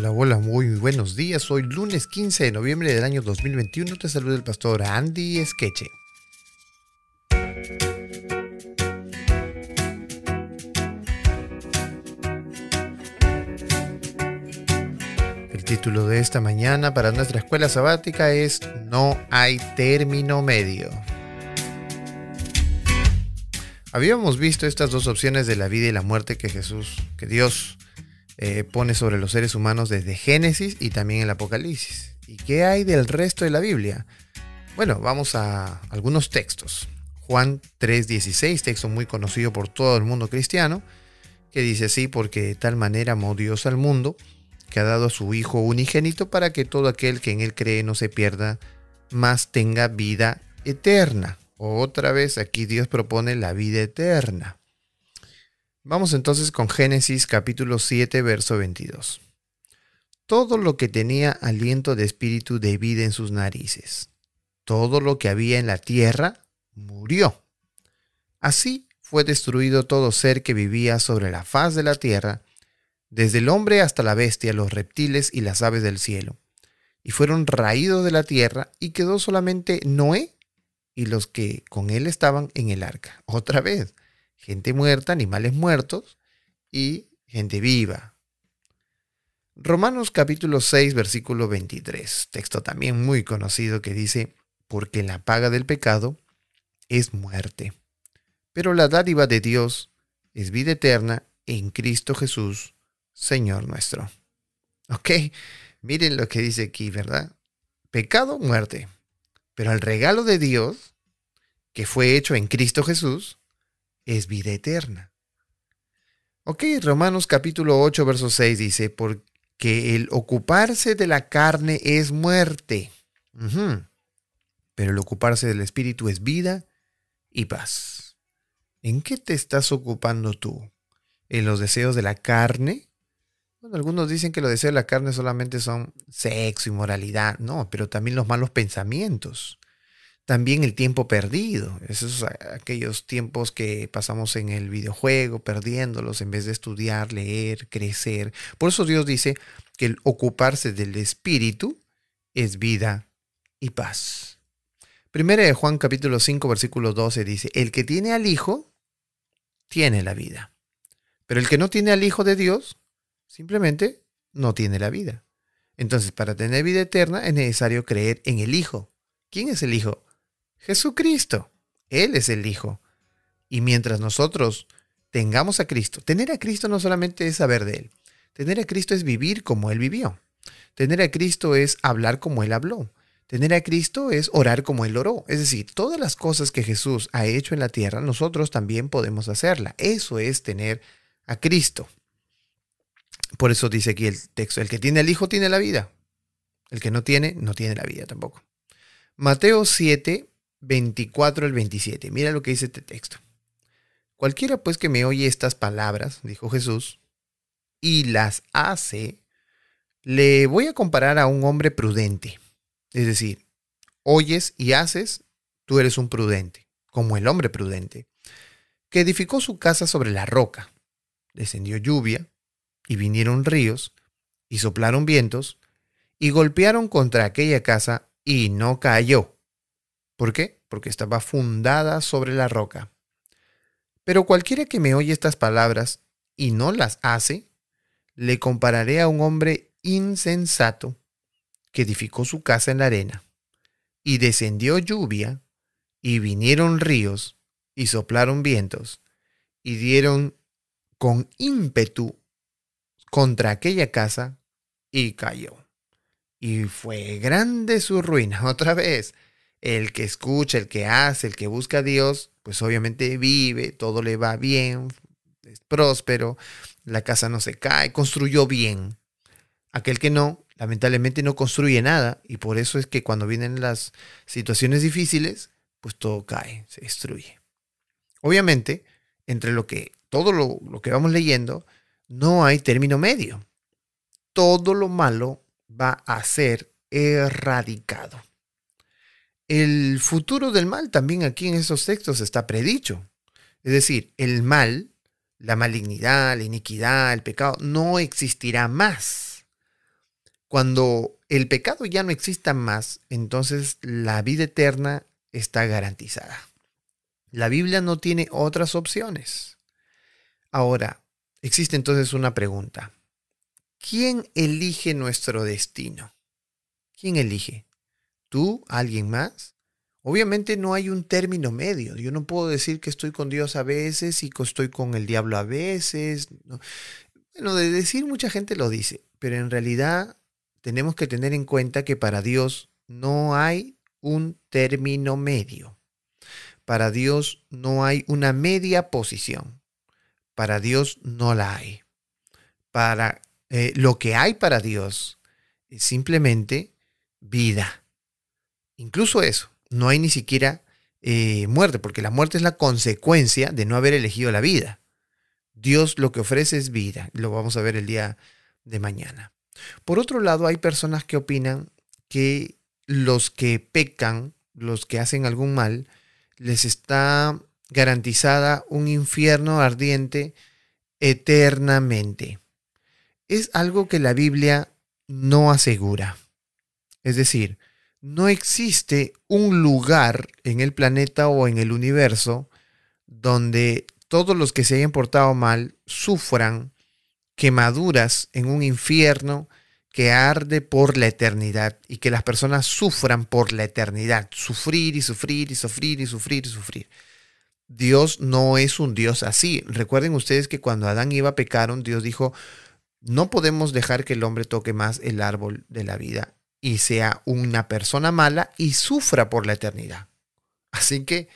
Hola, hola, muy buenos días. Hoy lunes 15 de noviembre del año 2021 te saluda el pastor Andy Esqueche. El título de esta mañana para nuestra escuela sabática es No hay término medio. Habíamos visto estas dos opciones de la vida y la muerte que Jesús, que Dios eh, pone sobre los seres humanos desde Génesis y también el Apocalipsis. ¿Y qué hay del resto de la Biblia? Bueno, vamos a algunos textos. Juan 3:16, texto muy conocido por todo el mundo cristiano, que dice así, porque de tal manera amó Dios al mundo, que ha dado a su Hijo unigénito para que todo aquel que en Él cree no se pierda, mas tenga vida eterna. Otra vez aquí Dios propone la vida eterna. Vamos entonces con Génesis capítulo 7, verso 22. Todo lo que tenía aliento de espíritu de vida en sus narices, todo lo que había en la tierra, murió. Así fue destruido todo ser que vivía sobre la faz de la tierra, desde el hombre hasta la bestia, los reptiles y las aves del cielo. Y fueron raídos de la tierra y quedó solamente Noé y los que con él estaban en el arca. Otra vez, gente muerta, animales muertos y gente viva. Romanos capítulo 6, versículo 23, texto también muy conocido que dice, porque la paga del pecado es muerte, pero la dádiva de Dios es vida eterna en Cristo Jesús, Señor nuestro. Ok, miren lo que dice aquí, ¿verdad? Pecado, muerte, pero el regalo de Dios, que fue hecho en Cristo Jesús, es vida eterna. Ok, Romanos capítulo 8, verso 6 dice, porque el ocuparse de la carne es muerte, pero el ocuparse del espíritu es vida y paz. ¿En qué te estás ocupando tú? ¿En los deseos de la carne? Bueno, algunos dicen que los deseos de la carne solamente son sexo y moralidad, no, pero también los malos pensamientos también el tiempo perdido, esos aquellos tiempos que pasamos en el videojuego, perdiéndolos en vez de estudiar, leer, crecer. Por eso Dios dice que el ocuparse del espíritu es vida y paz. Primera de Juan capítulo 5 versículo 12 dice, el que tiene al Hijo, tiene la vida. Pero el que no tiene al Hijo de Dios, simplemente no tiene la vida. Entonces, para tener vida eterna es necesario creer en el Hijo. ¿Quién es el Hijo? Jesucristo. Él es el Hijo. Y mientras nosotros tengamos a Cristo, tener a Cristo no solamente es saber de Él, tener a Cristo es vivir como Él vivió. Tener a Cristo es hablar como Él habló. Tener a Cristo es orar como Él oró. Es decir, todas las cosas que Jesús ha hecho en la tierra, nosotros también podemos hacerla. Eso es tener a Cristo. Por eso dice aquí el texto, el que tiene al Hijo tiene la vida. El que no tiene, no tiene la vida tampoco. Mateo 7, 24 al 27. Mira lo que dice este texto. Cualquiera pues que me oye estas palabras, dijo Jesús, y las hace, le voy a comparar a un hombre prudente. Es decir, oyes y haces, tú eres un prudente, como el hombre prudente, que edificó su casa sobre la roca. Descendió lluvia, y vinieron ríos, y soplaron vientos, y golpearon contra aquella casa, y no cayó ¿Por qué? Porque estaba fundada sobre la roca. Pero cualquiera que me oye estas palabras y no las hace, le compararé a un hombre insensato que edificó su casa en la arena, y descendió lluvia, y vinieron ríos, y soplaron vientos, y dieron con ímpetu contra aquella casa, y cayó. Y fue grande su ruina otra vez el que escucha, el que hace, el que busca a Dios, pues obviamente vive, todo le va bien, es próspero, la casa no se cae, construyó bien. Aquel que no, lamentablemente no construye nada y por eso es que cuando vienen las situaciones difíciles, pues todo cae, se destruye. Obviamente, entre lo que todo lo, lo que vamos leyendo, no hay término medio. Todo lo malo va a ser erradicado. El futuro del mal también aquí en esos textos está predicho. Es decir, el mal, la malignidad, la iniquidad, el pecado, no existirá más. Cuando el pecado ya no exista más, entonces la vida eterna está garantizada. La Biblia no tiene otras opciones. Ahora, existe entonces una pregunta. ¿Quién elige nuestro destino? ¿Quién elige? ¿Tú? ¿Alguien más? Obviamente no hay un término medio. Yo no puedo decir que estoy con Dios a veces y que estoy con el diablo a veces. Bueno, de decir mucha gente lo dice, pero en realidad tenemos que tener en cuenta que para Dios no hay un término medio. Para Dios no hay una media posición. Para Dios no la hay. Para eh, lo que hay para Dios es simplemente vida. Incluso eso, no hay ni siquiera eh, muerte, porque la muerte es la consecuencia de no haber elegido la vida. Dios lo que ofrece es vida, lo vamos a ver el día de mañana. Por otro lado, hay personas que opinan que los que pecan, los que hacen algún mal, les está garantizada un infierno ardiente eternamente. Es algo que la Biblia no asegura. Es decir, no existe un lugar en el planeta o en el universo donde todos los que se hayan portado mal sufran quemaduras en un infierno que arde por la eternidad y que las personas sufran por la eternidad, sufrir y sufrir y sufrir y sufrir y sufrir. Dios no es un Dios así. Recuerden ustedes que cuando Adán y Eva pecaron, Dios dijo, no podemos dejar que el hombre toque más el árbol de la vida y sea una persona mala y sufra por la eternidad. Así que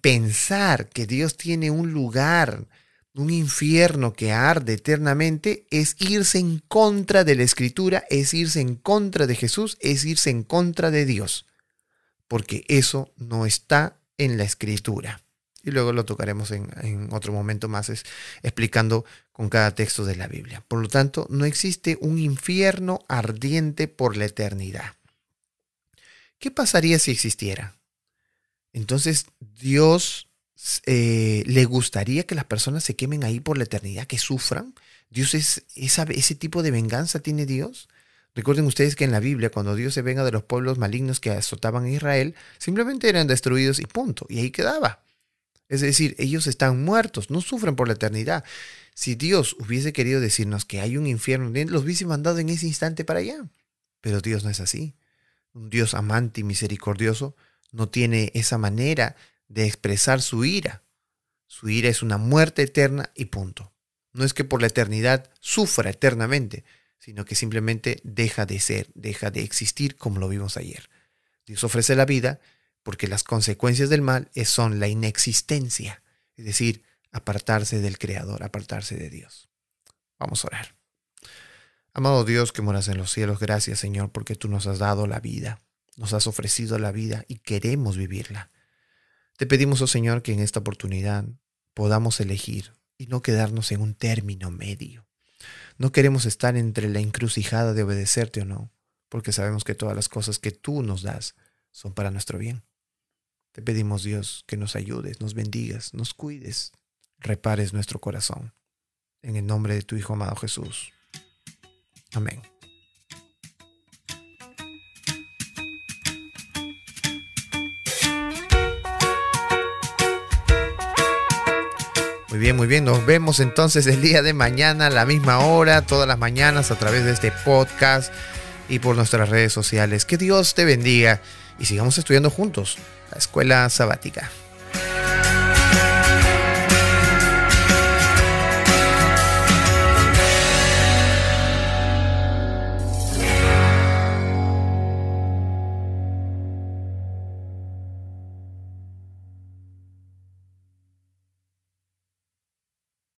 pensar que Dios tiene un lugar, un infierno que arde eternamente, es irse en contra de la escritura, es irse en contra de Jesús, es irse en contra de Dios, porque eso no está en la escritura. Y luego lo tocaremos en, otro momento más, es, explicando con cada texto de la Biblia. Por lo tanto, no existe un infierno ardiente por la eternidad. ¿Qué pasaría si existiera? Entonces, Dios eh, le gustaría que las personas se quemen ahí por la eternidad, que sufran. Dios es ese tipo de venganza tiene Dios. Recuerden ustedes que en la Biblia, cuando Dios se venga de los pueblos malignos que azotaban a Israel, simplemente eran destruidos y punto. Y ahí quedaba. Es decir, ellos están muertos, no sufren por la eternidad. Si Dios hubiese querido decirnos que hay un infierno, los hubiese mandado en ese instante para allá. Pero Dios no es así. Un Dios amante y misericordioso no tiene esa manera de expresar su ira. Su ira es una muerte eterna y punto. No es que por la eternidad sufra eternamente, sino que simplemente deja de ser, deja de existir como lo vimos ayer. Dios ofrece la vida porque las consecuencias del mal son la inexistencia, es decir, apartarse del Creador, apartarse de Dios. Vamos a orar. Amado Dios que moras en los cielos, gracias Señor porque tú nos has dado la vida, nos has ofrecido la vida y queremos vivirla. Te pedimos, oh Señor, que en esta oportunidad podamos elegir y no quedarnos en un término medio. No queremos estar entre la encrucijada de obedecerte o no, porque sabemos que todas las cosas que tú nos das son para nuestro bien. Te pedimos, Dios, que nos ayudes, nos bendigas, nos cuides, repares nuestro corazón. En el nombre de tu Hijo amado Jesús. Amén. Muy bien, muy bien. Nos vemos entonces el día de mañana a la misma hora, todas las mañanas a través de este podcast y por nuestras redes sociales. Que Dios te bendiga y sigamos estudiando juntos la escuela sabática.